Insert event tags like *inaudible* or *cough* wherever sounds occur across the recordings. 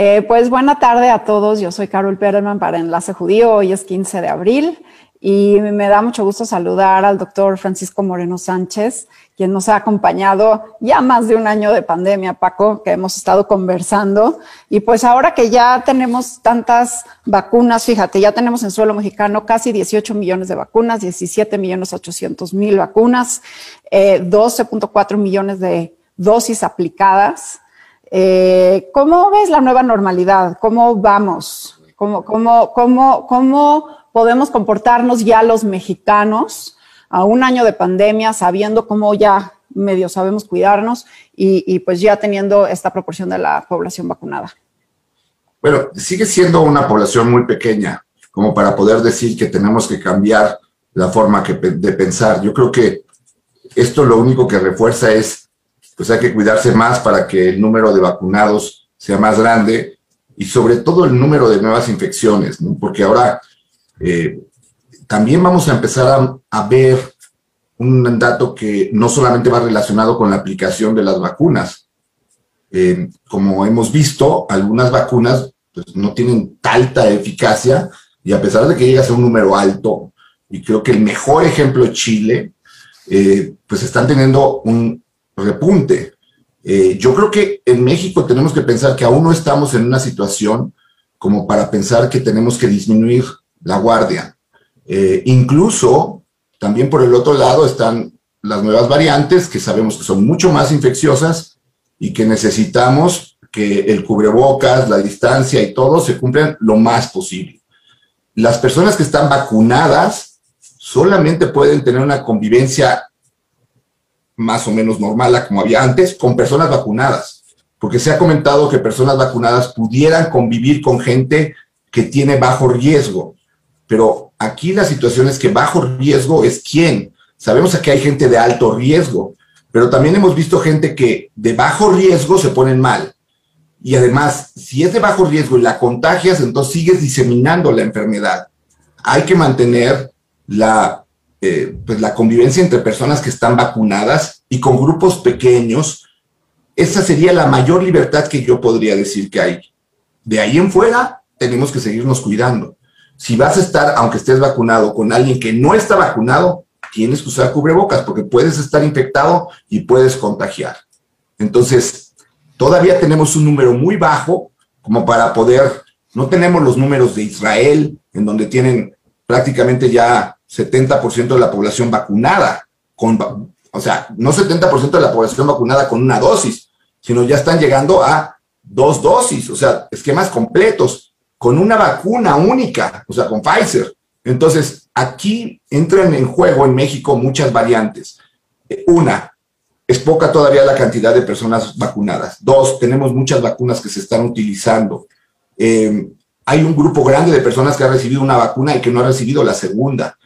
Eh, pues buena tarde a todos, yo soy Carol Perelman para Enlace Judío, hoy es 15 de abril y me da mucho gusto saludar al doctor Francisco Moreno Sánchez, quien nos ha acompañado ya más de un año de pandemia, Paco, que hemos estado conversando. Y pues ahora que ya tenemos tantas vacunas, fíjate, ya tenemos en suelo mexicano casi 18 millones de vacunas, 17 millones 800 mil vacunas, 12.4 eh, millones de dosis aplicadas. Eh, ¿Cómo ves la nueva normalidad? ¿Cómo vamos? ¿Cómo, cómo, cómo, cómo podemos comportarnos ya los mexicanos a un año de pandemia, sabiendo cómo ya medio sabemos cuidarnos y, y pues ya teniendo esta proporción de la población vacunada? Bueno, sigue siendo una población muy pequeña como para poder decir que tenemos que cambiar la forma que, de pensar. Yo creo que esto lo único que refuerza es pues hay que cuidarse más para que el número de vacunados sea más grande y sobre todo el número de nuevas infecciones, porque ahora eh, también vamos a empezar a, ver un dato que no solamente va relacionado con la aplicación de las vacunas. Eh, como hemos visto, algunas vacunas pues, no tienen alta eficacia y a pesar de que llegas a un número alto, y creo que el mejor ejemplo es Chile, eh, pues están teniendo un, repunte. Eh, yo creo que en México tenemos que pensar que aún no estamos en una situación como para pensar que tenemos que disminuir la guardia. Eh, incluso, también por el otro lado están las nuevas variantes que sabemos que son mucho más infecciosas y que necesitamos que el cubrebocas, la distancia y todo se cumplan lo más posible. Las personas que están vacunadas solamente pueden tener una convivencia más o menos normal como había antes, con personas vacunadas, porque se ha comentado que personas vacunadas pudieran convivir con gente que tiene bajo riesgo, pero aquí la situación es que bajo riesgo es quién. Sabemos que hay gente de alto riesgo, pero también hemos visto gente que de bajo riesgo se ponen mal. Y además, si es de bajo riesgo y la contagias, entonces sigues diseminando la enfermedad. Hay que mantener la eh, pues la convivencia entre personas que están vacunadas y con grupos pequeños, esa sería la mayor libertad que yo podría decir que hay. De ahí en fuera, tenemos que seguirnos cuidando. Si vas a estar, aunque estés vacunado, con alguien que no está vacunado, tienes que usar cubrebocas porque puedes estar infectado y puedes contagiar. Entonces, todavía tenemos un número muy bajo como para poder, no tenemos los números de Israel, en donde tienen prácticamente ya 70% de la población vacunada, con, o sea, no 70% de la población vacunada con una dosis, sino ya están llegando a dos dosis, o sea, esquemas completos, con una vacuna única, o sea, con Pfizer. Entonces, aquí entran en juego en México muchas variantes. Una, es poca todavía la cantidad de personas vacunadas. Dos, tenemos muchas vacunas que se están utilizando. Eh, hay un grupo grande de personas que ha recibido una vacuna y que no ha recibido la segunda.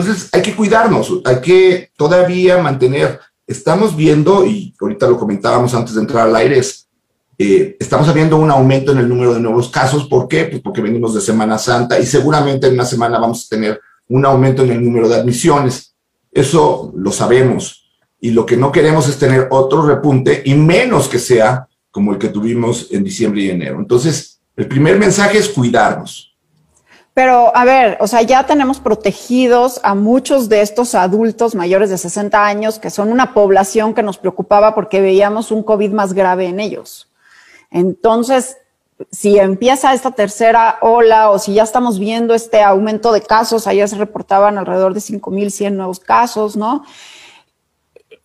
Entonces hay que cuidarnos, hay que todavía mantener, estamos viendo, y ahorita lo comentábamos antes de entrar al aire, eh, estamos viendo un aumento en el número de nuevos casos. ¿Por qué? Pues porque venimos de Semana Santa y seguramente en una semana vamos a tener un aumento en el número de admisiones. Eso lo sabemos. Y lo que no queremos es tener otro repunte y menos que sea como el que tuvimos en diciembre y enero. Entonces, el primer mensaje es cuidarnos pero, a ver, o sea, ya tenemos protegidos a muchos de estos adultos mayores de 60 años, que son una población que nos preocupaba porque veíamos un COVID más grave en ellos. Entonces, si empieza esta tercera ola o si ya estamos viendo este aumento de casos, ayer se reportaban alrededor de 5.100 nuevos casos, ¿no?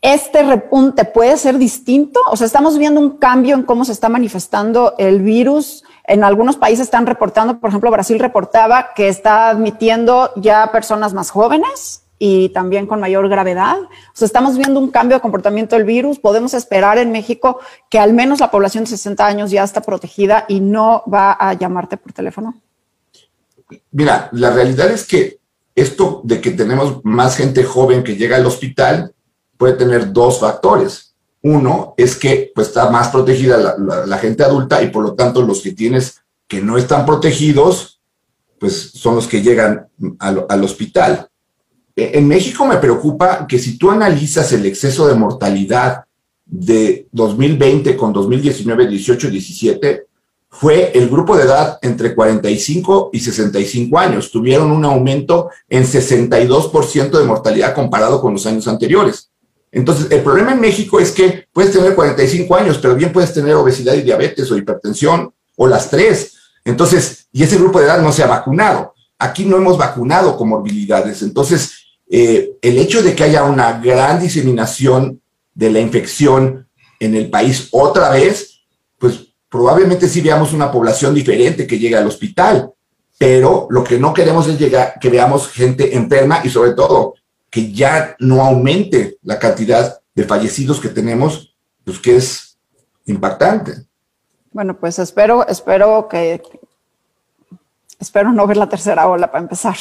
Este repunte puede ser distinto, o sea, estamos viendo un cambio en cómo se está manifestando el virus en algunos países están reportando, por ejemplo, Brasil reportaba que está admitiendo ya personas más jóvenes y también con mayor gravedad. O sea, estamos viendo un cambio de comportamiento del virus. Podemos esperar en México que al menos la población de 60 años ya está protegida y no va a llamarte por teléfono. Mira, la realidad es que esto de que tenemos más gente joven que llega al hospital puede tener dos factores. Uno es que pues, está más protegida la, gente adulta y por lo tanto los que tienes que no están protegidos, pues son los que llegan al, hospital. E, en México me preocupa que si tú analizas el exceso de mortalidad de 2020 con 2019, 18, 17, fue el grupo de edad entre 45 y 65 años. Tuvieron un aumento en 62% de mortalidad comparado con los años anteriores. Entonces, el problema en México es que puedes tener 45 años, pero bien puedes tener obesidad y diabetes o hipertensión o las tres. Entonces, y ese grupo de edad no se ha vacunado. Aquí no hemos vacunado comorbilidades. Entonces, eh, el hecho de que haya una gran diseminación de la infección en el país otra vez, pues probablemente sí veamos una población diferente que llegue al hospital, pero lo que no queremos es llegar, que veamos gente enferma y sobre todo que ya no aumente la cantidad de fallecidos que tenemos, pues que es impactante. Bueno, pues espero, espero que, espero no ver la tercera ola para empezar.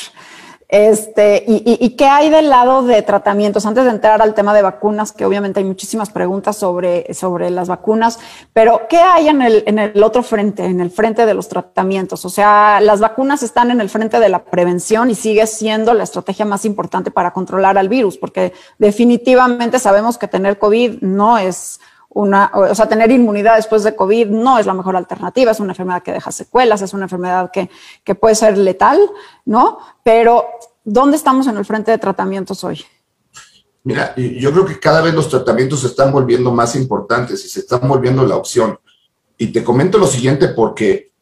Este, y, qué hay del lado de tratamientos? Antes de entrar al tema de vacunas, que obviamente hay muchísimas preguntas sobre, sobre las vacunas, pero ¿qué hay en el, en el otro frente, en el frente de los tratamientos? O sea, las vacunas están en el frente de la prevención y sigue siendo la estrategia más importante para controlar al virus, porque definitivamente sabemos que tener COVID no es una, o sea, tener inmunidad después de COVID no es la mejor alternativa, es una enfermedad que deja secuelas, es una enfermedad que, que puede ser letal, ¿no? Pero, ¿dónde estamos en el frente de tratamientos hoy? Mira, yo creo que cada vez los tratamientos se están volviendo más importantes y se están volviendo la opción. Y te comento lo siguiente porque,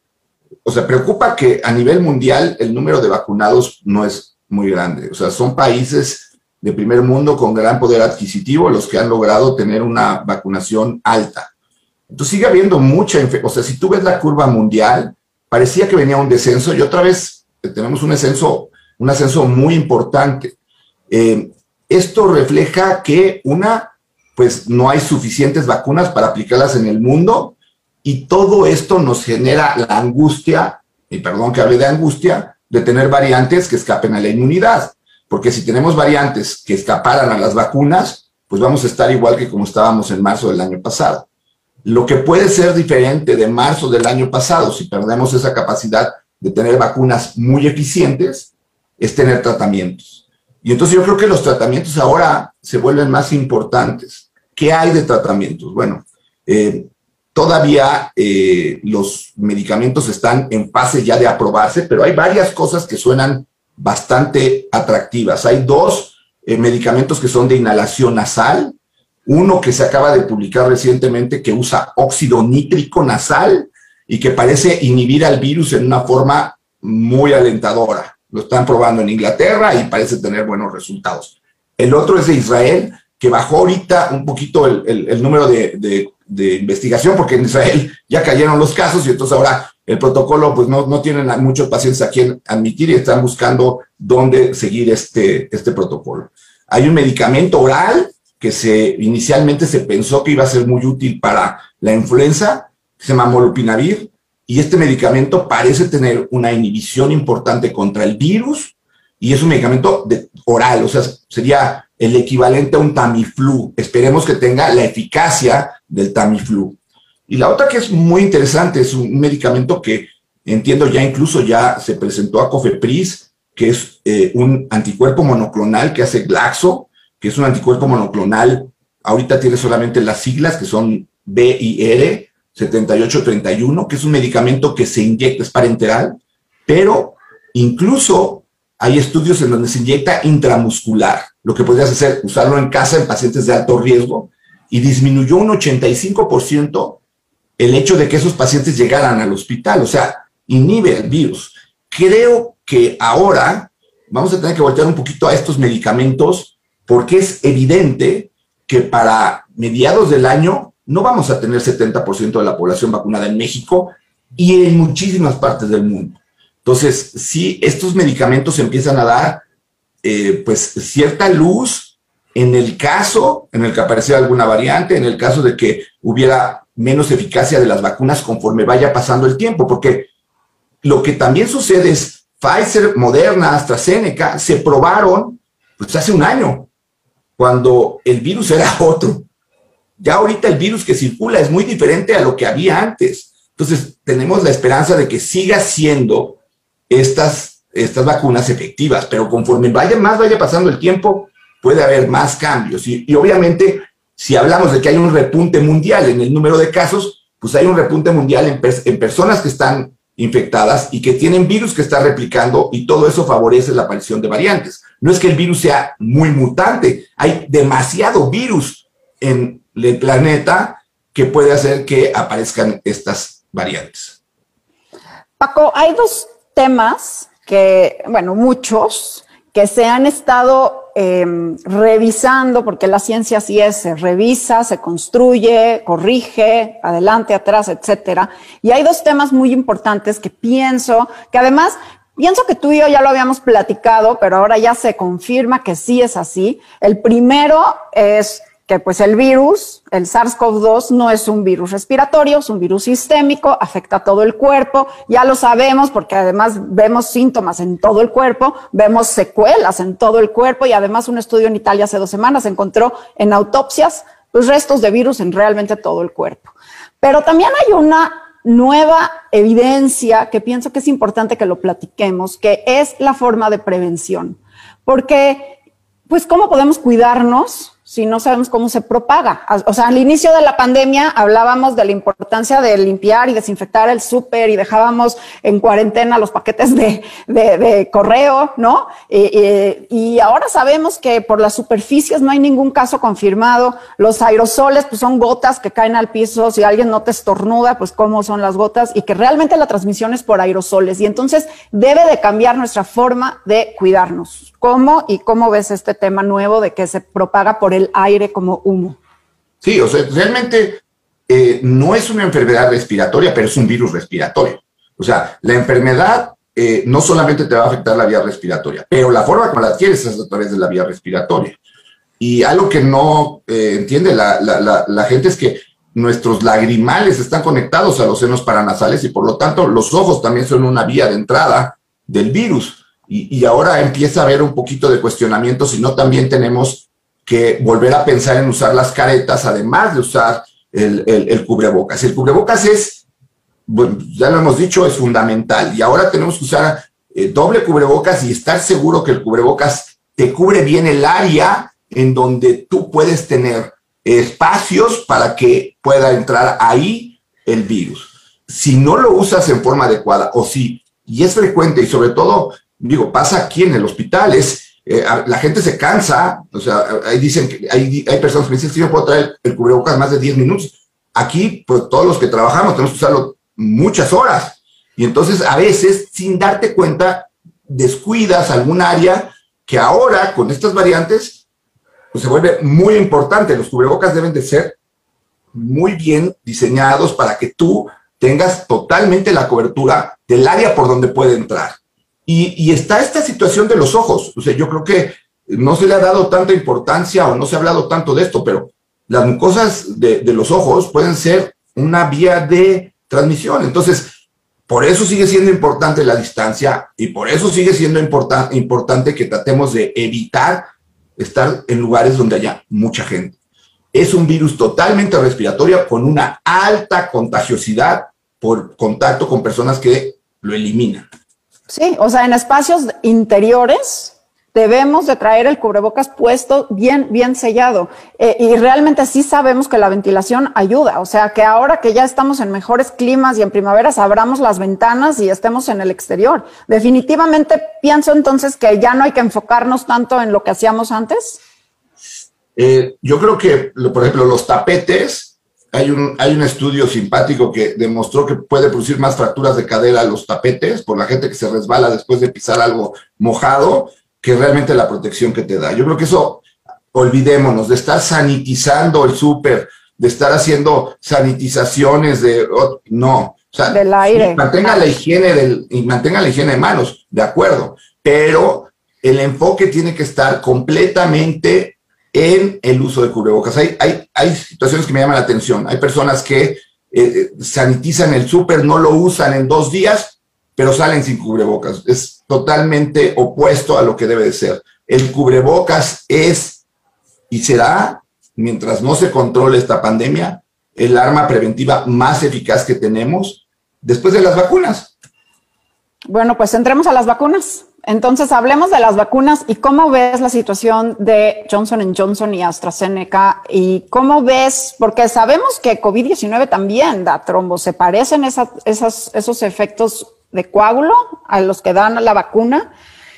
o sea, preocupa que a nivel mundial el número de vacunados no es muy grande. O sea, son países de primer mundo con gran poder adquisitivo, los que han logrado tener una vacunación alta. Entonces sigue habiendo mucha, o sea, si tú ves la curva mundial, parecía que venía un descenso y otra vez tenemos un ascenso, un ascenso muy importante. Eh, esto refleja que una, pues no hay suficientes vacunas para aplicarlas en el mundo y todo esto nos genera la angustia, y perdón que hable de angustia, de tener variantes que escapen a la inmunidad. Porque si tenemos variantes que escaparan a las vacunas, pues vamos a estar igual que como estábamos en marzo del año pasado. Lo que puede ser diferente de marzo del año pasado, si perdemos esa capacidad de tener vacunas muy eficientes, es tener tratamientos. Y entonces yo creo que los tratamientos ahora se vuelven más importantes. ¿Qué hay de tratamientos? Bueno, eh, todavía eh, los medicamentos están en fase ya de aprobarse, pero hay varias cosas que suenan bastante atractivas. Hay dos eh, medicamentos que son de inhalación nasal, uno que se acaba de publicar recientemente que usa óxido nítrico nasal y que parece inhibir al virus en una forma muy alentadora. Lo están probando en Inglaterra y parece tener buenos resultados. El otro es de Israel, que bajó ahorita un poquito el, número de, de, investigación, porque en Israel ya cayeron los casos y entonces ahora el protocolo, pues no, no tienen muchos pacientes a quien admitir y están buscando dónde seguir este, este protocolo. Hay un medicamento oral que se, inicialmente se pensó que iba a ser muy útil para la influenza, que se llama molupinavir, y este medicamento parece tener una inhibición importante contra el virus, y es un medicamento oral, o sea, sería el equivalente a un Tamiflu. Esperemos que tenga la eficacia del Tamiflu. Y la otra que es muy interesante es un medicamento que entiendo ya incluso ya se presentó a Cofepris, que es eh, un anticuerpo monoclonal que hace Glaxo, que es un anticuerpo monoclonal, ahorita tiene solamente las siglas que son B y R, 7831, que es un medicamento que se inyecta, es parenteral, pero incluso hay estudios en donde se inyecta intramuscular, lo que podrías hacer, usarlo en casa en pacientes de alto riesgo, y disminuyó un 85% el hecho de que esos pacientes llegaran al hospital, o sea, inhibe el virus. Creo que ahora vamos a tener que voltear un poquito a estos medicamentos porque es evidente que para mediados del año no vamos a tener 70% de la población vacunada en México y en muchísimas partes del mundo. Entonces, si estos medicamentos empiezan a dar eh, pues cierta luz en el caso en el que apareciera alguna variante, en el caso de que hubiera menos eficacia de las vacunas conforme vaya pasando el tiempo, porque lo que también sucede es Pfizer, Moderna, AstraZeneca se probaron pues hace un año, cuando el virus era *laughs* otro. Ya ahorita el virus que circula es muy diferente a lo que había antes. Entonces, tenemos la esperanza de que siga siendo estas, estas vacunas efectivas, pero conforme vaya más vaya pasando el tiempo, puede haber más cambios. Y, y obviamente si hablamos de que hay un repunte mundial en el número de casos, pues hay un repunte mundial en, personas que están infectadas y que tienen virus que está replicando y todo eso favorece la aparición de variantes. No es que el virus sea muy mutante, hay demasiado virus en el planeta que puede hacer que aparezcan estas variantes. Paco, hay dos temas que, bueno, muchos, que se han estado em, revisando, porque la ciencia sí es, se revisa, se construye, corrige, adelante, atrás, etcétera. Y hay dos temas muy importantes que pienso, que además Pienso que tú y yo ya lo habíamos platicado, pero ahora ya se confirma que sí es así. El primero es que pues el virus, el SARS-CoV-2 no es un virus respiratorio, es un virus sistémico, afecta a todo el cuerpo, ya lo sabemos porque además vemos síntomas en todo el cuerpo, vemos secuelas en todo el cuerpo y además un estudio en Italia hace dos semanas encontró en autopsias pues restos de virus en realmente todo el cuerpo. Pero también hay una nueva evidencia que pienso que es importante que lo platiquemos, que es la forma de prevención. Porque, pues, ¿cómo podemos cuidarnos si no sabemos cómo se propaga. O sea, al inicio de la pandemia hablábamos de la importancia de limpiar y desinfectar el súper y dejábamos en cuarentena los paquetes de, de, correo, ¿no? y ahora sabemos que por las superficies no hay ningún caso confirmado. Los aerosoles, pues son gotas que caen al piso. Si alguien no te estornuda, pues cómo son las gotas y que realmente la transmisión es por aerosoles. Y entonces debe de cambiar nuestra forma de cuidarnos. ¿Cómo y cómo ves este tema nuevo de que se propaga por el aire como humo? Sí, o sea, realmente eh, no es una enfermedad respiratoria, pero es un virus respiratorio. O sea, la enfermedad eh, no solamente te va a afectar la vía respiratoria, pero la forma como la adquieres es a través de la vía respiratoria. Y algo que no eh, entiende la, gente es que nuestros lagrimales están conectados a los senos paranasales y por lo tanto los ojos también son una vía de entrada del virus. Y, ahora empieza a haber un poquito de cuestionamiento si no también tenemos que volver a pensar en usar las caretas, además de usar el, cubrebocas. El cubrebocas es, ya lo hemos dicho, es fundamental. Y ahora tenemos que usar eh, doble cubrebocas y estar seguro que el cubrebocas te cubre bien el área en donde tú puedes tener espacios para que pueda entrar ahí el virus. Si no lo usas en forma adecuada o si, y es frecuente y sobre todo digo, pasa aquí en el hospital, es, eh, la gente se cansa, o sea, ahí dicen que hay, personas que dicen, que yo puedo traer el cubrebocas más de 10 minutos. Aquí, pues todos los que trabajamos tenemos que usarlo muchas horas. Y entonces, a veces, sin darte cuenta, descuidas algún área que ahora, con estas variantes, pues se vuelve muy importante. Los cubrebocas deben de ser muy bien diseñados para que tú tengas totalmente la cobertura del área por donde puede entrar. Y, está esta situación de los ojos. O sea, yo creo que no se le ha dado tanta importancia o no se ha hablado tanto de esto, pero las mucosas de, los ojos pueden ser una vía de transmisión. Entonces, por eso sigue siendo importante la distancia y por eso sigue siendo importante que tratemos de evitar estar en lugares donde haya mucha gente. Es un virus totalmente respiratorio con una alta contagiosidad por contacto con personas que lo eliminan. Sí, o sea, en espacios interiores debemos de traer el cubrebocas puesto bien, bien sellado. Eh, y realmente sí sabemos que la ventilación ayuda. O sea, que ahora que ya estamos en mejores climas y en primaveras, abramos las ventanas y estemos en el exterior. Definitivamente pienso entonces que ya no hay que enfocarnos tanto en lo que hacíamos antes. Eh, yo creo que, por ejemplo, los tapetes hay un, hay un estudio simpático que demostró que puede producir más fracturas de cadera a los tapetes por la gente que se resbala después de pisar algo mojado que realmente la protección que te da. Yo creo que eso, olvidémonos, de estar sanitizando el súper, de estar haciendo sanitizaciones de... no, o sea, del aire. mantenga la higiene del, y mantenga la higiene de manos, de acuerdo, pero el enfoque tiene que estar completamente en el uso de cubrebocas. Hay, hay, hay situaciones que me llaman la atención. Hay personas que eh, eh, sanitizan el súper, no lo usan en dos días, pero salen sin cubrebocas. Es totalmente opuesto a lo que debe de ser. El cubrebocas es y será, mientras no se controle esta pandemia, el arma preventiva más eficaz que tenemos después de las vacunas. Bueno, pues entremos a las vacunas. Entonces, hablemos de las vacunas y cómo ves la situación de Johnson Johnson y AstraZeneca y cómo ves, porque sabemos que COVID-19 también da trombos. ¿Se parecen esos efectos de coágulo a los que dan la vacuna?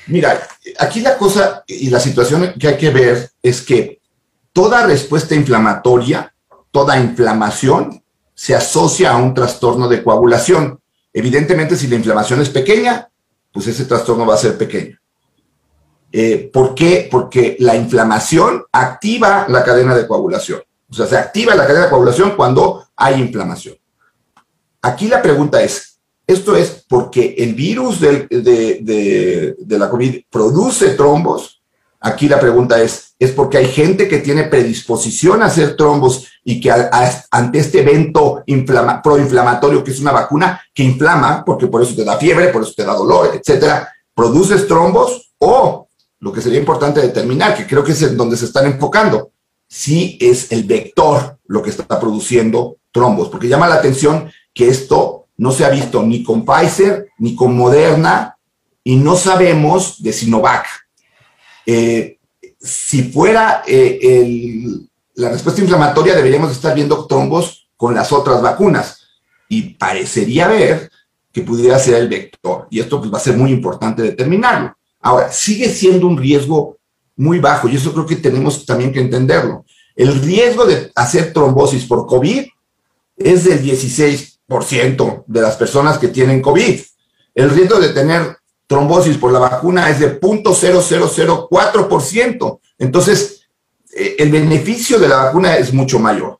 Mira, aquí la cosa y la situación que hay que ver es que toda respuesta inflamatoria, toda inflamación se asocia a un trastorno de coagulación. Evidentemente, si la inflamación es pequeña, pues ese trastorno va a ser pequeño. Eh, ¿Por qué? Porque la inflamación activa la cadena de coagulación. O sea, se activa la cadena de coagulación cuando hay inflamación. Aquí la pregunta es, ¿esto es porque el virus de, de, la COVID produce trombos? Aquí la pregunta es, ¿es porque hay gente que tiene predisposición a hacer trombos y que ante este evento proinflamatorio, que es una vacuna que inflama, porque por eso te da fiebre, por eso te da dolor, etcétera, produces trombos o lo que sería importante determinar, que creo que es en donde se están enfocando, si es el vector lo que está produciendo trombos, porque llama la atención que esto no se ha visto ni con Pfizer ni con Moderna y no sabemos de Sinovac. Eh, si fuera eh, la respuesta inflamatoria deberíamos estar viendo trombos con las otras vacunas y parecería ver que pudiera ser el vector. Y esto pues, va a ser muy importante determinarlo. Ahora, sigue siendo un riesgo muy bajo y eso creo que tenemos también que entenderlo. El riesgo de hacer trombosis por COVID es del 16% de las personas que tienen COVID. El riesgo de tener trombosis por la vacuna es de 0.0004%. Entonces, eh, el beneficio de la vacuna es mucho mayor.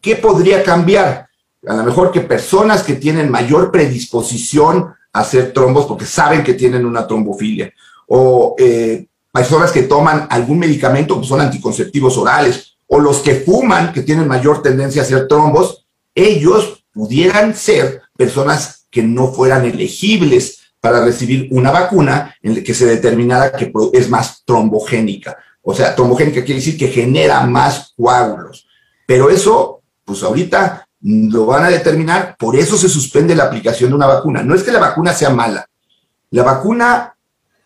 ¿Qué podría cambiar? A lo mejor que personas que tienen mayor predisposición a hacer trombos porque saben que tienen una trombofilia, o eh, personas que toman algún medicamento que son anticonceptivos orales, o los que fuman que tienen mayor tendencia a hacer trombos, ellos pudieran ser personas que no fueran elegibles para recibir una vacuna en la que se determinara que es más trombogénica. O sea, trombogénica quiere decir que genera más coágulos. Pero eso, pues ahorita lo van a determinar, por eso se suspende la aplicación de una vacuna. No es que la vacuna sea mala. La vacuna,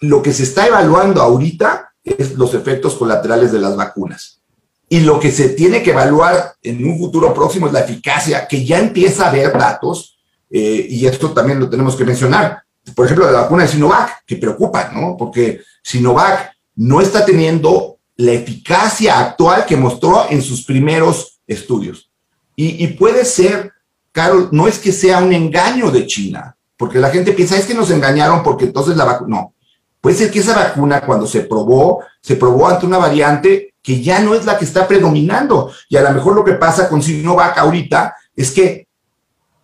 lo que se está evaluando ahorita es los efectos colaterales de las vacunas. Y lo que se tiene que evaluar en un futuro próximo es la eficacia, que ya empieza a haber datos, eh, y esto también lo tenemos que mencionar. Por ejemplo, la vacuna de Sinovac, que preocupa, ¿no? Porque Sinovac no está teniendo la eficacia actual que mostró en sus primeros estudios. Y, puede ser, Carol, no es que sea un engaño de China, porque la gente piensa, es que nos engañaron porque entonces la vacuna, no. Puede ser que esa vacuna cuando se probó, se probó ante una variante que ya no es la que está predominando. Y a lo mejor lo que pasa con Sinovac ahorita es que,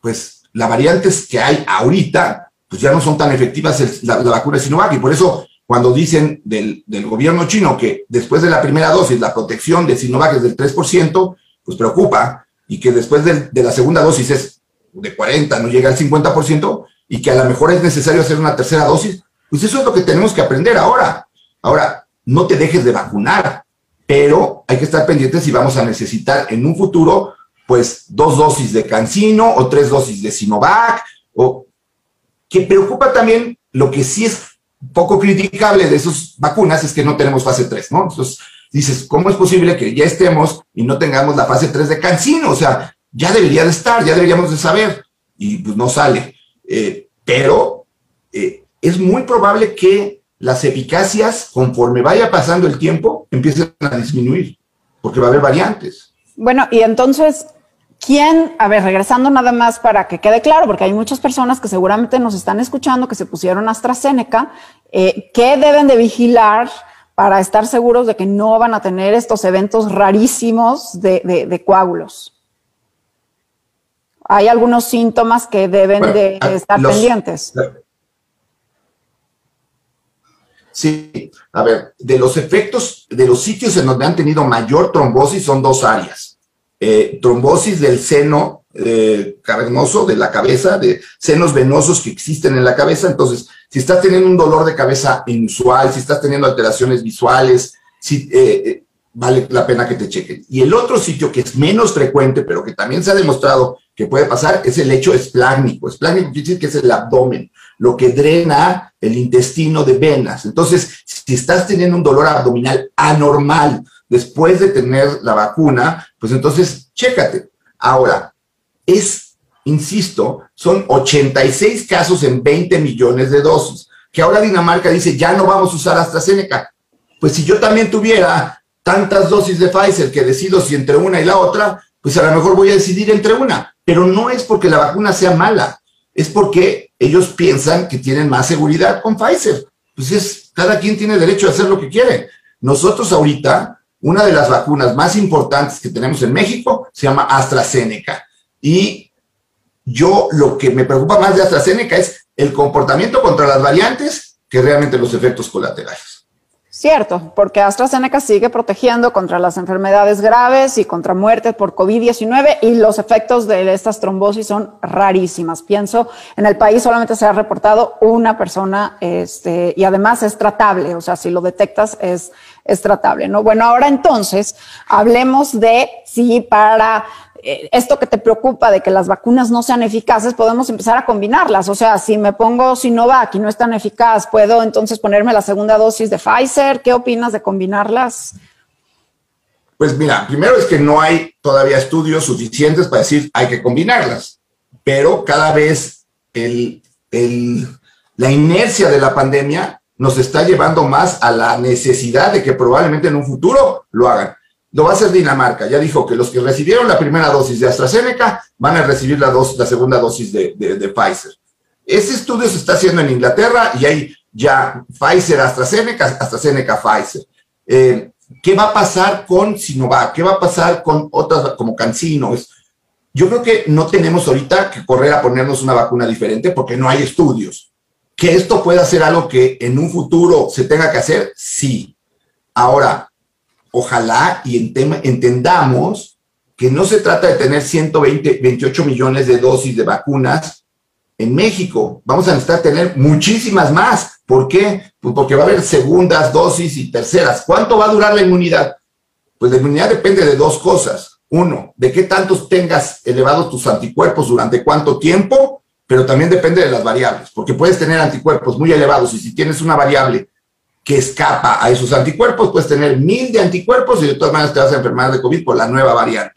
pues, las variantes que hay ahorita, pues ya no son tan efectivas la, vacuna de Sinovac. Y por eso cuando dicen del, gobierno chino que después de la primera dosis la protección de Sinovac es del 3%, pues preocupa, y que después de, la segunda dosis es de 40, no llega al 50%, y que a lo mejor es necesario hacer una tercera dosis, pues eso es lo que tenemos que aprender ahora. Ahora, no te dejes de vacunar, pero hay que estar pendientes si vamos a necesitar en un futuro, pues, dos dosis de Cancino o tres dosis de Sinovac, o que preocupa también lo que sí es poco criticable de esas vacunas es que no tenemos fase 3, ¿no? Entonces dices, ¿cómo es posible que ya estemos y no tengamos la fase 3 de Cancino? O sea, ya debería de estar, ya deberíamos de saber, y pues no sale. Eh, pero eh, es muy probable que las eficacias, conforme vaya pasando el tiempo, empiecen a disminuir, porque va a haber variantes. Bueno, y entonces, ¿Quién, a ver, regresando nada más para que quede claro, porque hay muchas personas que seguramente nos están escuchando que se pusieron AstraZeneca, eh, ¿qué deben de vigilar para estar seguros de que no van a tener estos eventos rarísimos de, coágulos? ¿Hay algunos síntomas que deben de estar pendientes? Sí, a ver, de los efectos, de los sitios en donde han tenido mayor trombosis son dos áreas eh, trombosis del seno eh, cavernoso de la cabeza, de senos venosos que existen en la cabeza. Entonces, si estás teniendo un dolor de cabeza inusual, si estás teniendo alteraciones visuales, si, eh, vale la pena que te chequen. Y el otro sitio que es menos frecuente, pero que también se ha demostrado que puede pasar, es el hecho esplácnico. Esplácnico quiere decir que es el abdomen, lo que drena el intestino de venas. Entonces, si estás teniendo un dolor abdominal anormal después de tener la vacuna, pues entonces chécate. Ahora, es, insisto, son 86 casos en 20 millones de dosis, que ahora Dinamarca dice, ya no vamos a usar AstraZeneca. Pues si yo también tuviera tantas dosis de Pfizer que decido si entre una y la otra, pues a lo mejor voy a decidir entre una. Pero no es porque la vacuna sea mala, es porque ellos piensan que tienen más seguridad con Pfizer. Pues es, cada quien tiene derecho a hacer lo que quiere. Nosotros ahorita, una de las vacunas más importantes que tenemos en México se llama AstraZeneca. Y yo lo que me preocupa más de AstraZeneca es el comportamiento contra las variantes que realmente los efectos colaterales. Cierto, porque AstraZeneca sigue protegiendo contra las enfermedades graves y contra muertes por COVID-19 y los efectos de estas trombosis son rarísimas. Pienso, en el país solamente se ha reportado una persona este, y además es tratable, o sea, si lo detectas es, es tratable, ¿no? Bueno, ahora entonces hablemos de si para eh, esto que te preocupa de que las vacunas no sean eficaces, podemos empezar a combinarlas. O sea, si me pongo Sinovac y no es tan eficaz, ¿puedo entonces ponerme la segunda dosis de Pfizer? ¿Qué opinas de combinarlas? Pues mira, primero es que no hay todavía estudios suficientes para decir hay que combinarlas, pero cada vez la inercia de la pandemia nos está llevando más a la necesidad de que probablemente en un futuro lo hagan lo va a hacer Dinamarca. Ya dijo que los que recibieron la primera dosis de AstraZeneca van a recibir la, la segunda dosis de, Pfizer. Este estudio se está haciendo en Inglaterra y hay ya Pfizer, AstraZeneca, AstraZeneca, Pfizer. Eh, ¿Qué va a pasar con Sinovac? ¿Qué va a pasar con otras como Cancino? Yo creo que no tenemos ahorita que correr a ponernos una vacuna diferente porque no hay estudios. ¿Que esto pueda ser algo que en un futuro se tenga que hacer? Sí. Ahora, ojalá y entendamos que no se trata de tener 120, 28 millones de dosis de vacunas en México. Vamos a necesitar tener muchísimas más. ¿Por qué? Pues porque va a haber segundas dosis y terceras. ¿Cuánto va a durar la inmunidad? Pues la inmunidad depende de dos cosas. Uno, de qué tantos tengas elevados tus anticuerpos durante cuánto tiempo, pero también depende de las variables, porque puedes tener anticuerpos muy elevados y si tienes una variable que escapa a esos anticuerpos, puedes tener mil de anticuerpos y de todas maneras te vas a enfermar de COVID por la nueva variante.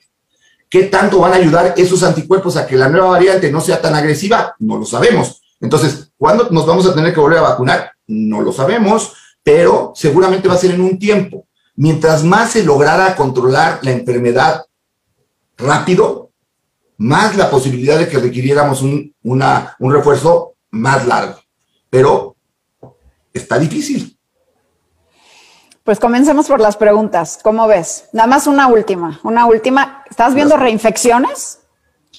¿Qué tanto van a ayudar esos anticuerpos a que la nueva variante no sea tan agresiva? No lo sabemos. Entonces, ¿cuándo nos vamos a tener que volver a vacunar? No lo sabemos, pero seguramente va a ser en un tiempo. Mientras más se lograra controlar la enfermedad rápido, más la posibilidad de que requiriéramos un, un refuerzo más largo. Pero está difícil. Pues comencemos por las preguntas. ¿Cómo ves? Nada más una última, una última. ¿Estás viendo reinfecciones?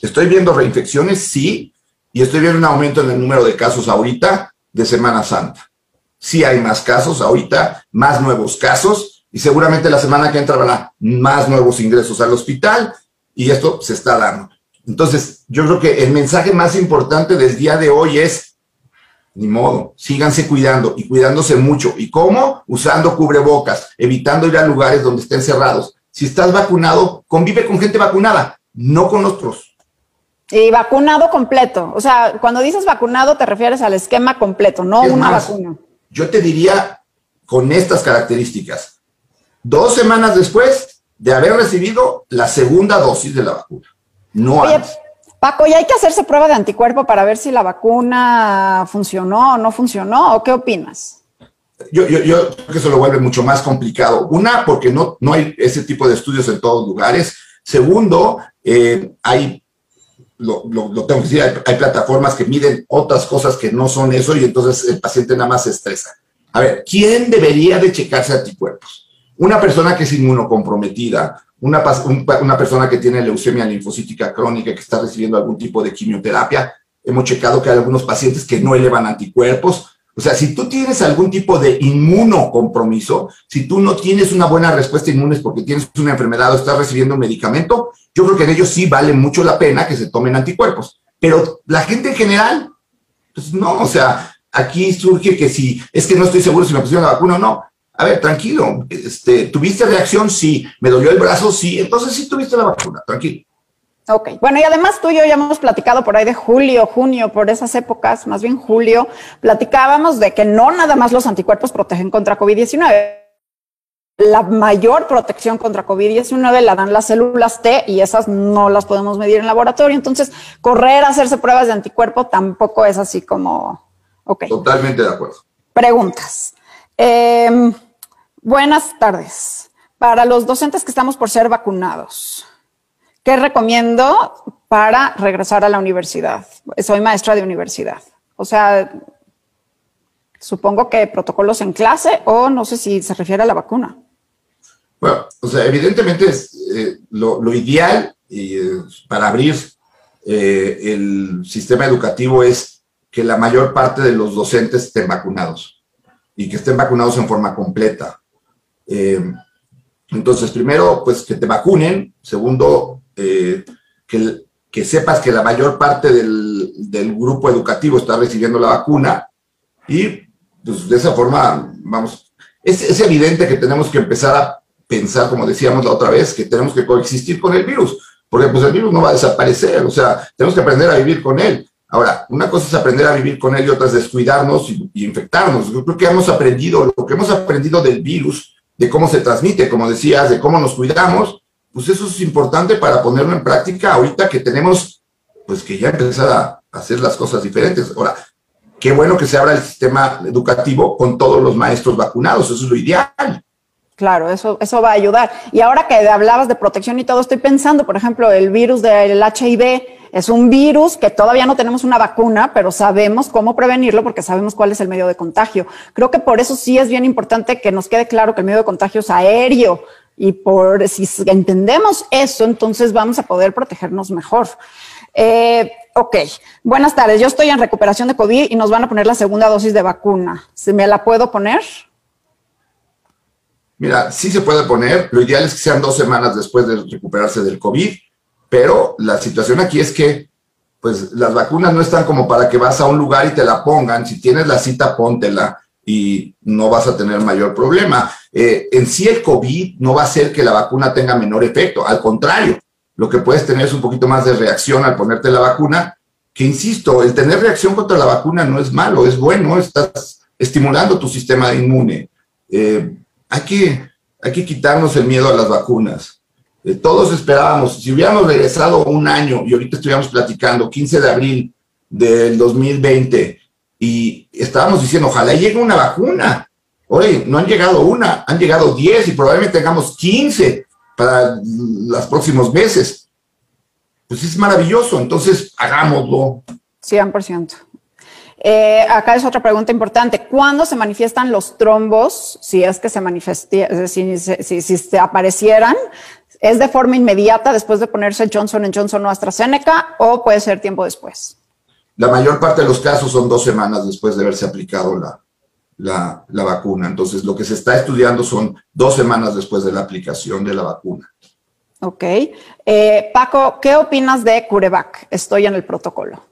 Estoy viendo reinfecciones, sí, y estoy viendo un aumento en el número de casos ahorita de Semana Santa. Sí hay más casos ahorita, más nuevos casos, y seguramente la semana que entra habrá más nuevos ingresos al hospital, y esto se está dando. Entonces, yo creo que el mensaje más importante del día de hoy es ni modo, síganse cuidando y cuidándose mucho. ¿Y cómo? Usando cubrebocas, evitando ir a lugares donde estén cerrados. Si estás vacunado, convive con gente vacunada, no con otros. Y vacunado completo. O sea, cuando dices vacunado te refieres al esquema completo, no una vacuna. Yo te diría con estas características, dos semanas después de haber recibido la segunda dosis de la vacuna. No antes. Paco, ¿y hay que hacerse prueba de anticuerpo para ver si la vacuna funcionó o no funcionó? ¿O qué opinas? Yo, yo, yo creo que eso lo vuelve mucho más complicado. Una, porque no, no hay ese tipo de estudios en todos lugares. Segundo, eh, hay, lo, lo, tengo que decir, hay, hay, plataformas que miden otras cosas que no son eso y entonces el paciente nada más se estresa. A ver, ¿quién debería de checarse anticuerpos? Una persona que es inmunocomprometida, una, una persona que tiene leucemia linfocítica crónica que está recibiendo algún tipo de quimioterapia, hemos checado que hay algunos pacientes que no elevan anticuerpos. O sea, si tú tienes algún tipo de inmunocompromiso, si tú no tienes una buena respuesta inmune porque tienes una enfermedad o estás recibiendo un medicamento, yo creo que en ellos sí vale mucho la pena que se tomen anticuerpos. Pero la gente en general, pues no, o sea, aquí surge que si es que no estoy seguro si me pusieron la vacuna o no. A ver, tranquilo, este, ¿tuviste reacción? Sí. ¿Me dolió el brazo? Sí. Entonces sí tuviste la vacuna, tranquilo. Ok, bueno, y además tú y yo ya hemos platicado por ahí de julio, junio, por esas épocas, más bien julio, platicábamos de que no nada más los anticuerpos protegen contra COVID-19. La mayor protección contra COVID-19 la dan las células T y esas no las podemos medir en laboratorio. Entonces, correr a hacerse pruebas de anticuerpo tampoco es así como, ok. Totalmente de acuerdo. Preguntas. Em, Buenas tardes. Para los docentes que estamos por ser vacunados, ¿qué recomiendo para regresar a la universidad? Soy maestra de universidad. O sea, supongo que protocolos en clase o no sé si se refiere a la vacuna. Bueno, o sea, evidentemente eh, lo, ideal eh, para abrir eh, el sistema educativo es que la mayor parte de los docentes estén vacunados y que estén vacunados en forma completa. Eh, entonces, primero, pues que te vacunen. Segundo, eh, que, que, sepas que la mayor parte del, del, grupo educativo está recibiendo la vacuna. Y pues de esa forma, vamos, es, es, evidente que tenemos que empezar a pensar, como decíamos la otra vez, que tenemos que coexistir con el virus, porque pues el virus no va a desaparecer, o sea, tenemos que aprender a vivir con él. Ahora, una cosa es aprender a vivir con él y otra es descuidarnos y, y infectarnos. Yo creo que hemos aprendido, lo que hemos aprendido del virus de cómo se transmite, como decías, de cómo nos cuidamos, pues eso es importante para ponerlo en práctica ahorita que tenemos, pues que ya empezar a hacer las cosas diferentes. Ahora, qué bueno que se abra el sistema educativo con todos los maestros vacunados, eso es lo ideal. Claro, eso, eso va a ayudar. Y ahora que hablabas de protección y todo, estoy pensando, por ejemplo, el virus del HIV es un virus que todavía no tenemos una vacuna, pero sabemos cómo prevenirlo porque sabemos cuál es el medio de contagio. Creo que por eso sí es bien importante que nos quede claro que el medio de contagio es aéreo y por si entendemos eso, entonces vamos a poder protegernos mejor. Eh, ok, buenas tardes. Yo estoy en recuperación de COVID y nos van a poner la segunda dosis de vacuna. ¿Se me la puedo poner? Mira, sí se puede poner, lo ideal es que sean dos semanas después de recuperarse del COVID, pero la situación aquí es que pues las vacunas no están como para que vas a un lugar y te la pongan, si tienes la cita, póntela y no vas a tener mayor problema. Eh, en sí el COVID no va a hacer que la vacuna tenga menor efecto, al contrario, lo que puedes tener es un poquito más de reacción al ponerte la vacuna, que insisto, el tener reacción contra la vacuna no es malo, es bueno, estás estimulando tu sistema inmune. Eh, hay que, hay que quitarnos el miedo a las vacunas. Eh, todos esperábamos, si hubiéramos regresado un año y ahorita estuviéramos platicando, 15 de abril del 2020, y estábamos diciendo, ojalá llegue una vacuna. Oye, no han llegado una, han llegado 10 y probablemente tengamos 15 para los próximos meses. Pues es maravilloso, entonces hagámoslo. 100%. Eh, acá es otra pregunta importante. ¿Cuándo se manifiestan los trombos? Si es que se si, si, si, se aparecieran, ¿es de forma inmediata después de ponerse Johnson Johnson o AstraZeneca o puede ser tiempo después? La mayor parte de los casos son dos semanas después de haberse aplicado la, la, la vacuna. Entonces, lo que se está estudiando son dos semanas después de la aplicación de la vacuna. Ok. Eh, Paco, ¿qué opinas de CureVac? Estoy en el protocolo.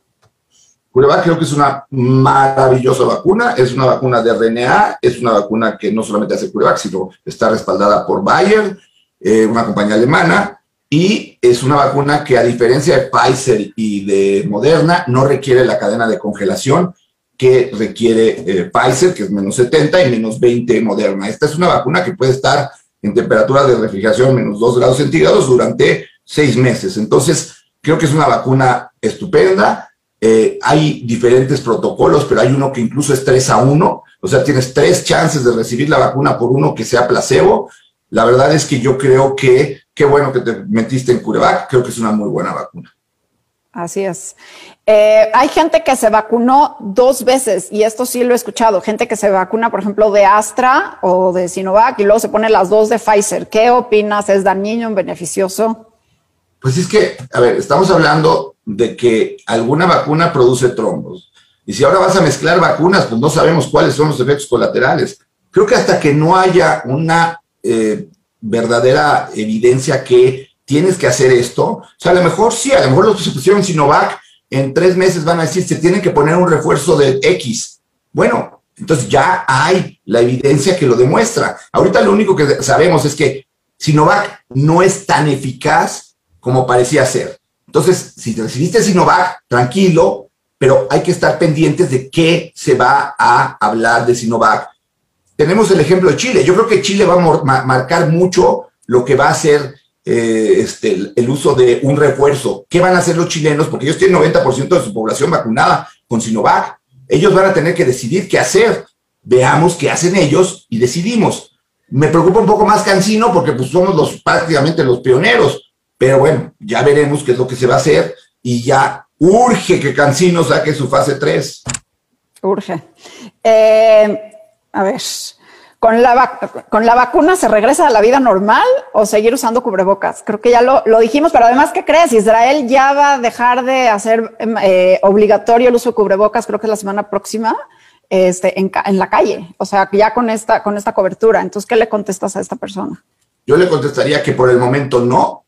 CureVac creo que es una maravillosa vacuna, es una vacuna de RNA, es una vacuna que no solamente hace CureVac, sino está respaldada por Bayer, eh, una compañía alemana, y es una vacuna que a diferencia de Pfizer y de Moderna, no requiere la cadena de congelación que requiere eh, Pfizer, que es menos 70 y menos 20 Moderna. Esta es una vacuna que puede estar en temperatura de refrigeración menos 2 grados centígrados durante seis meses. Entonces, creo que es una vacuna estupenda eh, hay diferentes protocolos, pero hay uno que incluso es 3 a 1, o sea, tienes tres chances de recibir la vacuna por uno que sea placebo. La verdad es que yo creo que qué bueno que te metiste en CureVac, creo que es una muy buena vacuna. Así es. Eh, hay gente que se vacunó dos veces, y esto sí lo he escuchado, gente que se vacuna, por ejemplo, de Astra o de Sinovac, y luego se pone las dos de Pfizer. ¿Qué opinas? ¿Es dañino, beneficioso? Pues es que, a ver, estamos hablando de que alguna vacuna produce trombos. Y si ahora vas a mezclar vacunas, pues no sabemos cuáles son los efectos colaterales. Creo que hasta que no haya una eh, verdadera evidencia que tienes que hacer esto, o sea, a lo mejor sí, a lo mejor los que se pusieron Sinovac en tres meses van a decir, se tienen que poner un refuerzo de X. Bueno, Entonces ya hay la evidencia que lo demuestra. Ahorita lo único que sabemos es que Sinovac no es tan eficaz como parecía ser. Entonces, si recibiste Sinovac, tranquilo, pero hay que estar pendientes de qué se va a hablar de Sinovac. Tenemos el ejemplo de Chile. Yo creo que Chile va a marcar mucho lo que va a ser eh, este, el uso de un refuerzo. ¿Qué van a hacer los chilenos? Porque ellos tienen 90% de su población vacunada con Sinovac. Ellos van a tener que decidir qué hacer. Veamos qué hacen ellos y decidimos. Me preocupa un poco más Cancino porque pues somos los, prácticamente los pioneros, pero bueno, ya veremos qué es lo que se va a hacer y ya urge que Cancino saque su fase 3. Urge. Eh, a ver, ¿con la, ¿con la vacuna se regresa a la vida normal o seguir usando cubrebocas? Creo que ya lo, dijimos, pero además, ¿qué crees? Israel ya va a dejar de hacer em, eh, obligatorio el uso de cubrebocas, creo que la semana próxima este, en, la calle, o sea, ya con esta, con esta cobertura. Entonces, ¿qué le contestas a esta persona? Yo le contestaría que por el momento no,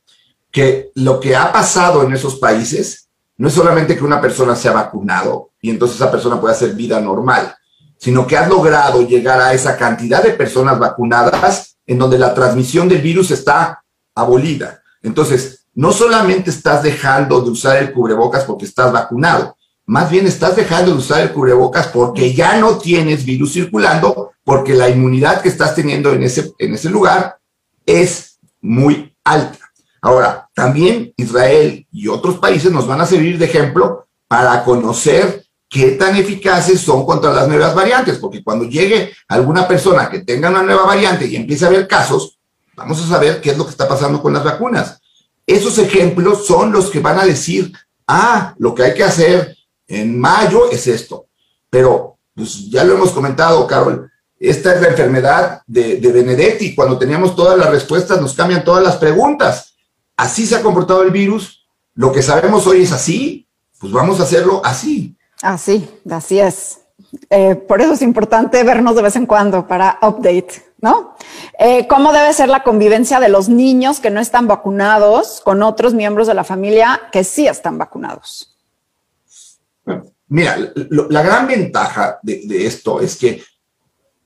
que lo que ha pasado en esos países no es solamente que una persona se ha vacunado y entonces esa persona puede hacer vida normal, sino que has logrado llegar a esa cantidad de personas vacunadas en donde la transmisión del virus está abolida. Entonces, no solamente estás dejando de usar el cubrebocas porque estás vacunado, más bien estás dejando de usar el cubrebocas porque ya no tienes virus circulando, porque la inmunidad que estás teniendo en ese, en ese lugar es muy alta. Ahora, también Israel y otros países nos van a servir de ejemplo para conocer qué tan eficaces son contra las nuevas variantes, porque cuando llegue alguna persona que tenga una nueva variante y empiece a haber casos, vamos a saber qué es lo que está pasando con las vacunas. Esos ejemplos son los que van a decir, ah, lo que hay que hacer en mayo es esto. Pero, pues ya lo hemos comentado, Carol, esta es la enfermedad de, de Benedetti. Cuando teníamos todas las respuestas, nos cambian todas las preguntas. Así se ha comportado el virus. Lo que sabemos hoy es así, pues vamos a hacerlo así. Así, así es. Eh, por eso es importante vernos de vez en cuando para update, ¿no? Eh, ¿Cómo debe ser la convivencia de los niños que no están vacunados con otros miembros de la familia que sí están vacunados? Mira, la gran ventaja de, esto es que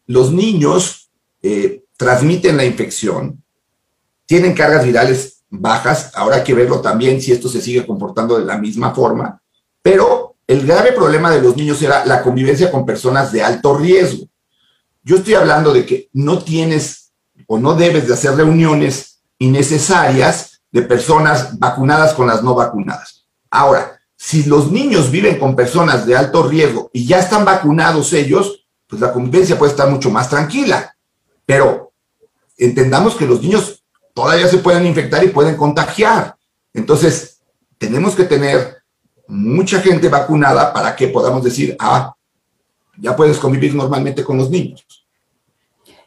los niños eh, transmiten la infección, tienen cargas virales bajas, ahora hay que verlo también si esto se sigue comportando de la misma forma, pero el grave problema de los niños era la convivencia con personas de alto riesgo. Yo estoy hablando de que no tienes o no debes de hacer reuniones innecesarias de personas vacunadas con las no vacunadas. Ahora, si los niños viven con personas de alto riesgo y ya están vacunados ellos, pues la convivencia puede estar mucho más tranquila. Pero entendamos que los niños todavía se pueden infectar y pueden contagiar. Entonces, tenemos que tener mucha gente vacunada para que podamos decir, ah, ya puedes convivir normalmente con los niños.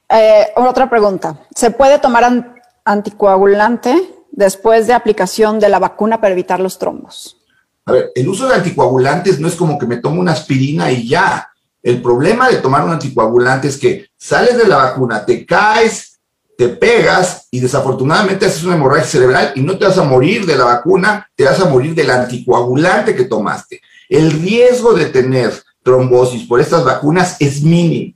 Eh, otra pregunta. ¿Se puede tomar anticoagulante después de aplicación de la vacuna para evitar los trombos? A ver, el uso de anticoagulantes no es como que me tomo una aspirina y ya. El problema de tomar un anticoagulante es que sales de la vacuna, te caes, te pegas y desafortunadamente haces una hemorragia cerebral y no te vas a morir de la vacuna, te vas a morir del anticoagulante que tomaste. El riesgo de tener trombosis por estas vacunas es mínimo.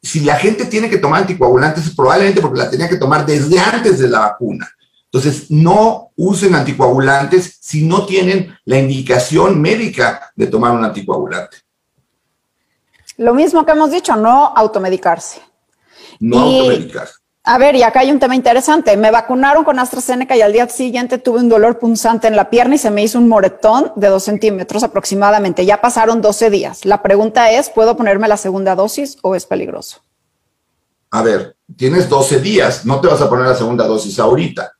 Si la gente tiene que tomar anticoagulantes es probablemente porque la tenía que tomar desde antes de la vacuna. Entonces, no usen anticoagulantes si no tienen la indicación médica de tomar un anticoagulante. Lo mismo que hemos dicho, no automedicarse. No automedicarse. A ver, y acá hay un tema interesante. Me vacunaron con AstraZeneca y al día siguiente tuve un dolor punzante en la pierna y se me hizo un moretón de dos centímetros aproximadamente. Ya pasaron 12 días. La pregunta es, ¿puedo ponerme la segunda dosis o es peligroso? A ver, tienes 12 días, no te vas a poner la segunda dosis ahorita.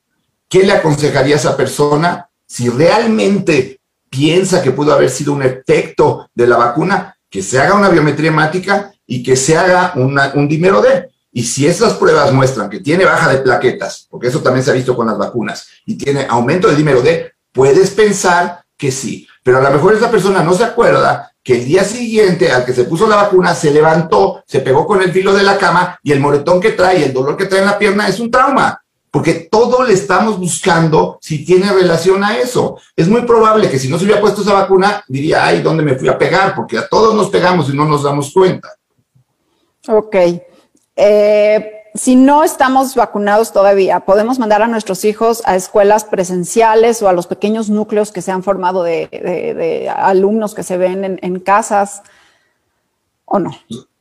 ¿qué le aconsejaría a esa persona si realmente piensa que pudo haber sido un efecto de la vacuna? Que se haga una biometría hemática y que se haga un dímero D. Y si esas pruebas muestran que tiene baja de plaquetas, porque eso también se ha visto con las vacunas, y tiene aumento de dímero D, puedes pensar que sí. Pero a lo mejor esa persona no se acuerda que el día siguiente al que se puso la vacuna se levantó, se pegó con el filo de la cama y el moretón que trae, el dolor que trae en la pierna es un trauma porque todo le estamos buscando si tiene relación a eso. Es muy probable que si no se hubiera puesto esa vacuna, diría, ay, ¿dónde me fui a pegar? Porque a todos nos pegamos y no nos damos cuenta. Ok. Eh, si no estamos vacunados todavía, podemos mandar a nuestros hijos a escuelas presenciales o a los pequeños núcleos que se han formado de, alumnos que se ven en, casas o no.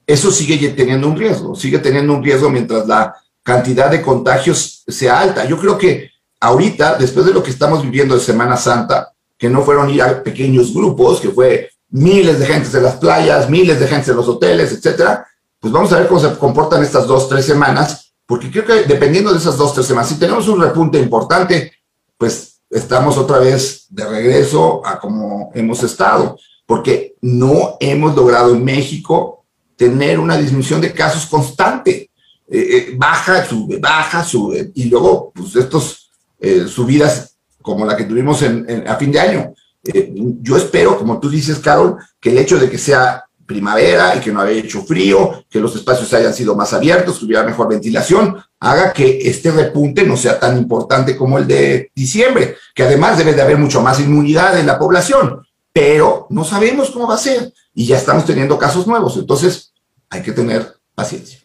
Eso sigue teniendo un riesgo, sigue teniendo un riesgo mientras la cantidad de contagios sea alta. Yo creo que ahorita, después de lo que estamos viviendo de Semana Santa, que no fueron ir a pequeños grupos, que fue miles de gente en las playas, miles de gente en los hoteles, etcétera, pues vamos a ver cómo se comportan estas dos, tres semanas, porque creo que dependiendo de esas dos, tres semanas, si tenemos un repunte importante, pues estamos otra vez de regreso a como hemos estado, porque no hemos logrado en México tener una disminución de casos constante. Eh, eh, baja, sube, baja, sube, y luego, pues estos eh, subidas como la que tuvimos a fin de año. yo espero, como tú dices, Carol, que el hecho de que sea primavera y que no haya hecho frío, que los espacios hayan sido más abiertos, que hubiera mejor ventilación, haga que este repunte no sea tan importante como el de diciembre, que además debe de haber mucho más inmunidad en la población, pero no sabemos cómo va a ser y ya estamos teniendo casos nuevos, entonces hay que tener paciencia.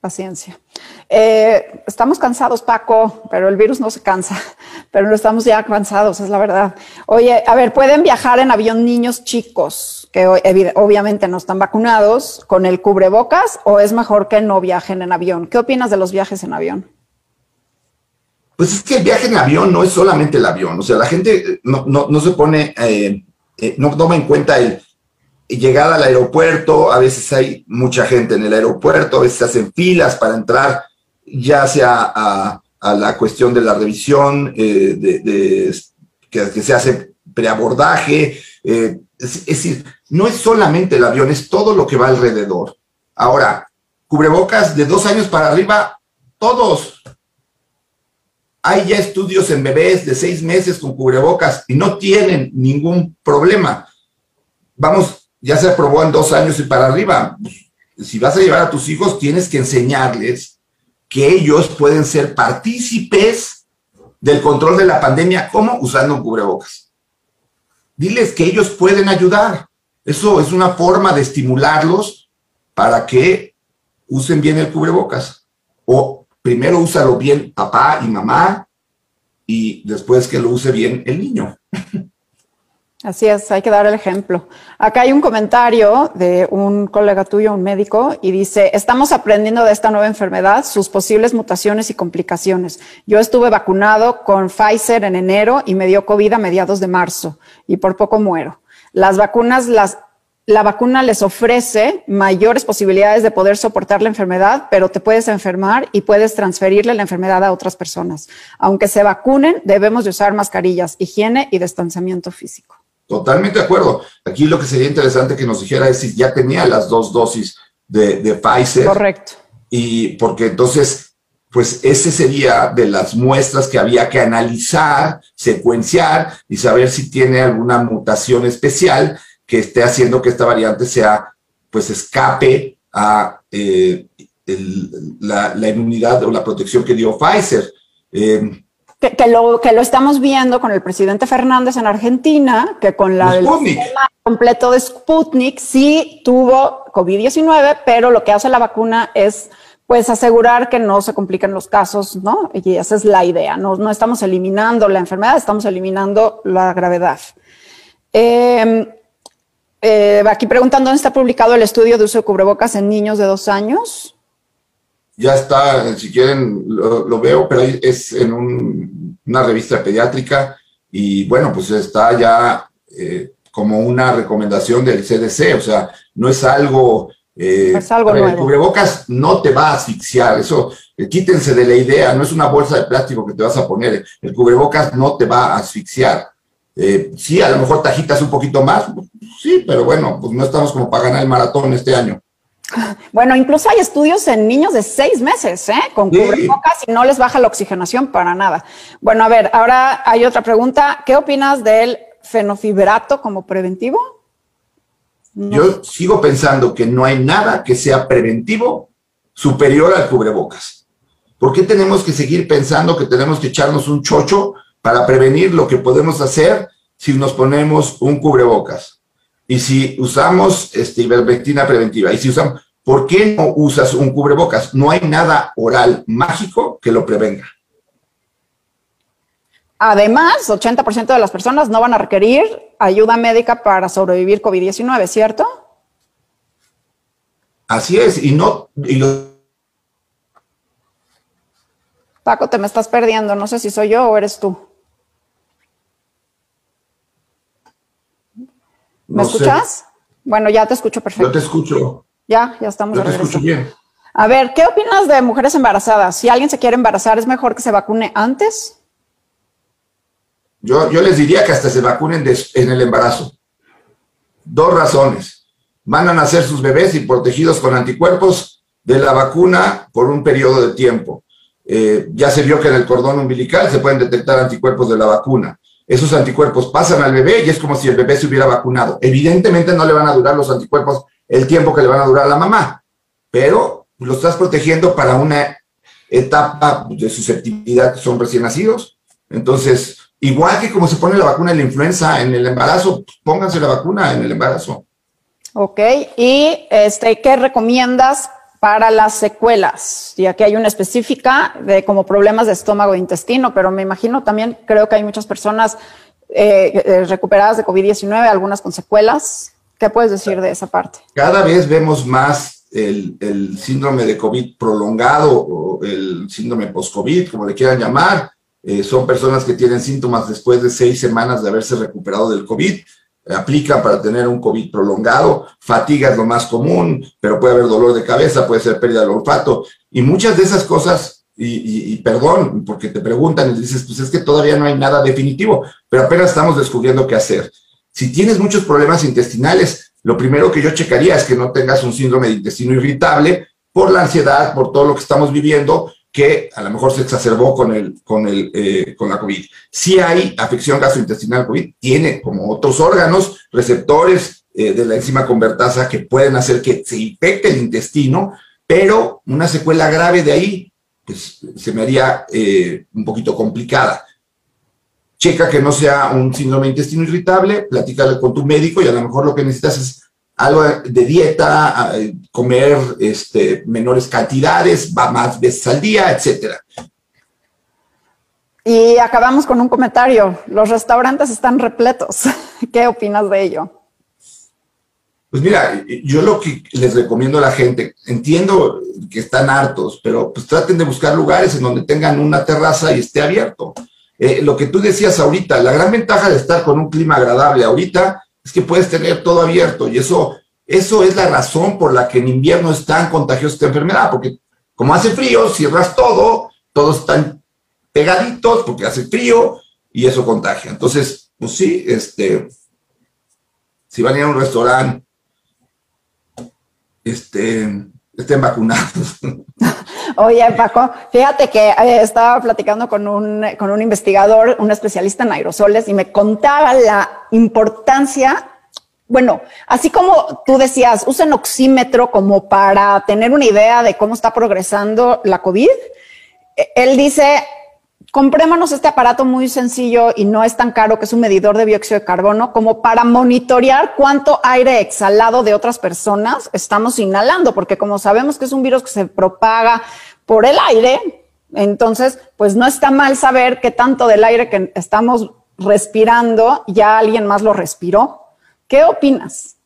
Paciencia. Eh, estamos cansados, Paco, pero el virus no se cansa, *laughs* pero no estamos ya cansados, es la verdad. Oye, a ver, ¿pueden viajar en avión niños chicos que obviamente no están vacunados con el cubrebocas o es mejor que no viajen en avión? ¿Qué opinas de los viajes en avión? Pues es que el viaje en avión no es solamente el avión, o sea, la gente no, se pone, eh, eh, no toma en cuenta el, llegada al aeropuerto, a veces hay mucha gente en el aeropuerto, a veces se hacen filas para entrar ya sea a, la cuestión de la revisión, eh, de, que, se hace preabordaje. Eh, es, decir, no es solamente el avión, es todo lo que va alrededor. Ahora, cubrebocas de dos años para arriba, todos. Hay ya estudios en bebés de seis meses con cubrebocas y no tienen ningún problema. Vamos, ya se aprobó en dos años y para arriba. Si vas a llevar a tus hijos, tienes que enseñarles que ellos pueden ser partícipes del control de la pandemia, ¿cómo? Usando cubrebocas. Diles que ellos pueden ayudar. Eso es una forma de estimularlos para que usen bien el cubrebocas. O primero úsalo bien papá y mamá y después que lo use bien el niño. *laughs* Así es, hay que dar el ejemplo. Acá hay un comentario de un colega tuyo, un médico, y dice, estamos aprendiendo de esta nueva enfermedad, sus posibles mutaciones y complicaciones. Yo estuve vacunado con Pfizer en enero y me dio COVID a mediados de marzo y por poco muero. Las vacunas, las, la vacuna les ofrece mayores posibilidades de poder soportar la enfermedad, pero te puedes enfermar y puedes transferirle la enfermedad a otras personas. Aunque se vacunen, debemos de usar mascarillas, higiene y distanciamiento físico. Totalmente de acuerdo. Aquí lo que sería interesante que nos dijera es si ya tenía las dos dosis de, de Pfizer. Correcto. Y porque entonces, pues ese sería de las muestras que había que analizar, secuenciar y saber si tiene alguna mutación especial que esté haciendo que esta variante sea, pues escape a eh, la, inmunidad o la protección que dio Pfizer. Eh, que, lo, que lo estamos viendo con el presidente Fernández en Argentina, que con la, el sistema completo de Sputnik sí tuvo COVID-19, pero lo que hace la vacuna es pues asegurar que no se compliquen los casos, ¿no? Y esa es la idea. No, no estamos eliminando la enfermedad, estamos eliminando la gravedad. Em, eh, aquí preguntando dónde está publicado el estudio de uso de cubrebocas en niños de dos años ya está, si quieren lo, veo, pero es en una revista pediátrica y bueno, pues está ya eh, como una recomendación del CDC, o sea, no es algo... Eh, algo El cubrebocas no te va a asfixiar, eso, eh, quítense de la idea, no es una bolsa de plástico que te vas a poner, el cubrebocas no te va a asfixiar. sí, a lo mejor te agitas un poquito más, sí, pero bueno, pues no estamos como para ganar el maratón este año. *laughs* Bueno, incluso hay estudios en niños de seis meses, ¿eh? Con cubrebocas y no les baja la oxigenación para nada. Bueno, a ver, ahora hay otra pregunta. ¿Qué opinas del fenofibrato como preventivo? Yo sigo pensando que no hay nada que sea preventivo superior al cubrebocas. ¿Por qué tenemos que seguir pensando que tenemos que echarnos un chocho para prevenir lo que podemos hacer si nos ponemos un cubrebocas? y si usamos este, ivermectina preventiva, y si usamos, ¿por qué no usas un cubrebocas? No hay nada oral mágico que lo prevenga. Además, 80% de las personas no van a requerir ayuda médica para sobrevivir COVID-19, ¿cierto? Así es, y no... Paco, te me estás perdiendo, no sé si soy yo o eres tú. ¿Me escuchas? Bueno, ya te escucho perfecto. Yo te escucho. Ya, ya estamos Yo te escucho bien. A ver, ¿qué opinas de mujeres embarazadas? Si alguien se quiere embarazar, ¿es mejor que se vacune antes? Yo, les diría que hasta se vacunen en el embarazo. Dos razones. Van a nacer sus bebés y protegidos con anticuerpos de la vacuna por un periodo de tiempo. Eh, ya se vio que en el cordón umbilical se pueden detectar anticuerpos de la vacuna esos anticuerpos pasan al bebé y es como si el bebé se hubiera vacunado. Evidentemente no le van a durar los anticuerpos el tiempo que le van a durar a la mamá, pero lo estás protegiendo para una etapa de susceptibilidad que son recién nacidos. Entonces, igual que como se pone la vacuna en la influenza en el embarazo, pónganse la vacuna en el embarazo. Ok, y este, ¿qué recomiendas para las secuelas. Y aquí hay una específica de como problemas de estómago e intestino, pero me imagino también, creo que hay muchas personas eh, eh, recuperadas de COVID-19, algunas con secuelas. ¿Qué puedes decir de esa parte? Cada vez vemos más el, síndrome de COVID prolongado o el síndrome post-COVID, como le quieran llamar. Eh, son personas que tienen síntomas después de seis semanas de haberse recuperado del COVID aplica para tener un COVID prolongado. Fatiga es lo más común, pero puede haber dolor de cabeza, puede ser pérdida del olfato. Y muchas de esas cosas, y, perdón, porque te preguntan y dices, pues es que todavía no hay nada definitivo, pero apenas estamos descubriendo qué hacer. Si tienes muchos problemas intestinales, lo primero que yo checaría es que no tengas un síndrome de intestino irritable por la ansiedad, por todo lo que estamos viviendo, que a lo mejor se exacerbó con, el, con, el, eh, con la COVID. Si hay afección gastrointestinal COVID, tiene como otros órganos receptores eh, de la enzima convertasa que pueden hacer que se infecte el intestino, pero una secuela grave de ahí, pues se me haría eh, un poquito complicada. Checa que no sea un síndrome de intestino irritable, platícale con tu médico y a lo mejor lo que necesitas es algo de dieta, comer este, menores cantidades, va más veces al día, etcétera. Y acabamos con un comentario. Los restaurantes están repletos. *laughs* ¿Qué opinas de ello? Pues mira, yo lo que les recomiendo a la gente, entiendo que están hartos, pero pues traten de buscar lugares en donde tengan una terraza y esté abierto. Eh, lo que tú decías ahorita, la gran ventaja de estar con un clima agradable ahorita es que puedes tener todo abierto y eso, eso es la razón por la que en invierno es tan contagiosa esta enfermedad, porque como hace frío, cierras todo, todos están pegaditos porque hace frío y eso contagia. Entonces, pues sí, este, si van a ir a un restaurante, este, estén vacunados. *laughs* Oye, Paco, fíjate que eh, estaba platicando con un, con un investigador, un especialista en aerosoles, y me contaba la importancia bueno, así como tú decías, usen oxímetro como para tener una idea de cómo está progresando la COVID. E, él dice, comprémonos este aparato muy sencillo y no es tan caro, que es un medidor de dióxido de carbono, como para monitorear cuánto aire exhalado de otras personas estamos inhalando, porque como sabemos que es un virus que se propaga por el aire, entonces, pues no está mal saber qué tanto del aire que estamos respirando ya alguien más lo respiró. ¿Qué opinas?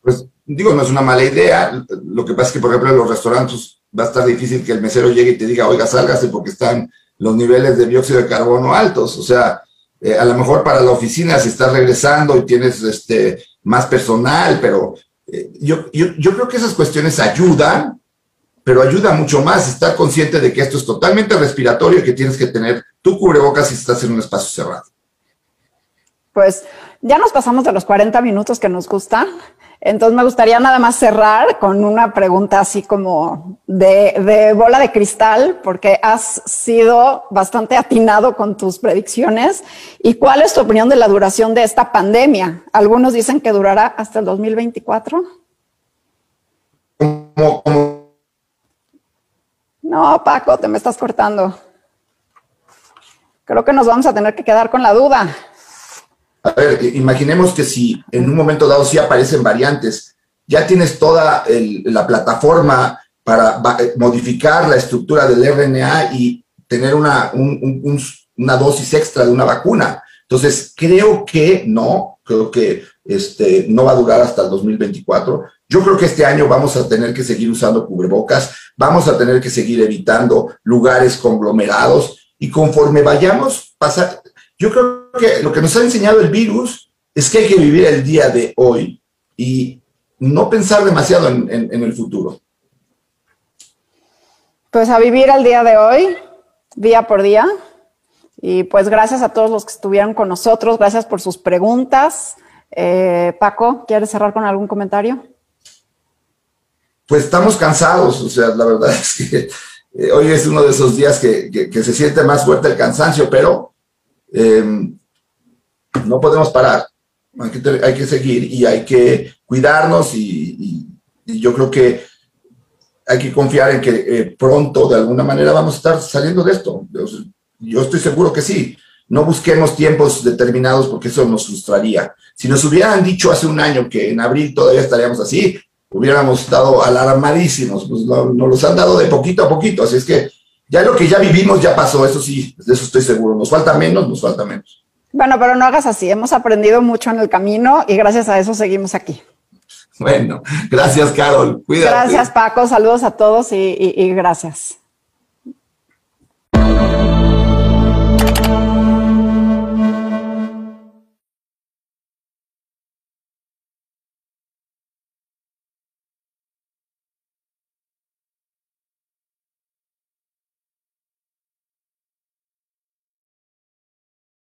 Pues digo, no es una mala idea. Lo que pasa es que, por ejemplo, en los restaurantes va a estar difícil que el mesero llegue y te diga, oiga, sálgase porque están los niveles de dióxido de carbono altos. O sea, eh, a lo mejor para la oficina si estás regresando y tienes este, más personal, pero eh, yo, yo creo que esas cuestiones ayudan, pero ayuda mucho más estar consciente de que esto es totalmente respiratorio y que tienes que tener tu cubrebocas si estás en un espacio cerrado. Pues ya nos pasamos de los 40 minutos que nos gustan. Entonces me gustaría nada más cerrar con una pregunta así como de, de, bola de cristal, porque has sido bastante atinado con tus predicciones. ¿Y cuál es tu opinión de la duración de esta pandemia? Algunos dicen que durará hasta el 2024. No, Paco, te me estás cortando. Creo que nos vamos a tener que quedar con la duda. A ver, imaginemos que si en un momento dado sí aparecen variantes ya tienes toda la plataforma para modificar la estructura del RNA y tener una, una dosis extra de una vacuna. Entonces, creo que no, creo que este, no va a durar hasta el 2024. Yo creo que este año vamos a tener que seguir usando cubrebocas, vamos a tener que seguir evitando lugares conglomerados y conforme vayamos pasar, yo creo que lo que nos ha enseñado el virus es que hay que vivir el día de hoy y no pensar demasiado en, en el futuro. Pues a vivir el día de hoy, día por día. Y pues gracias a todos los que estuvieron con nosotros, gracias por sus preguntas. Eh, Paco, ¿quieres cerrar con algún comentario? Pues estamos cansados, o sea, la verdad es que eh, hoy es uno de esos días que, se siente más fuerte el cansancio, pero em, no podemos parar, hay que, seguir y hay que cuidarnos y, yo creo que hay que confiar en que eh, pronto, de alguna manera, vamos a estar saliendo de esto. Yo estoy seguro que sí. No busquemos tiempos determinados porque eso nos frustraría. Si nos hubieran dicho hace un año que en abril todavía estaríamos así, hubiéramos estado alarmadísimos. Pues nos los han dado de poquito a poquito. Así es que ya lo que ya vivimos ya pasó, eso sí, de eso estoy seguro. Nos falta menos, nos falta menos. Bueno, pero no hagas así. Hemos aprendido mucho en el camino y gracias a eso seguimos aquí. Bueno, gracias, Carol. Cuídate. Gracias, Paco. Saludos a todos y, y gracias.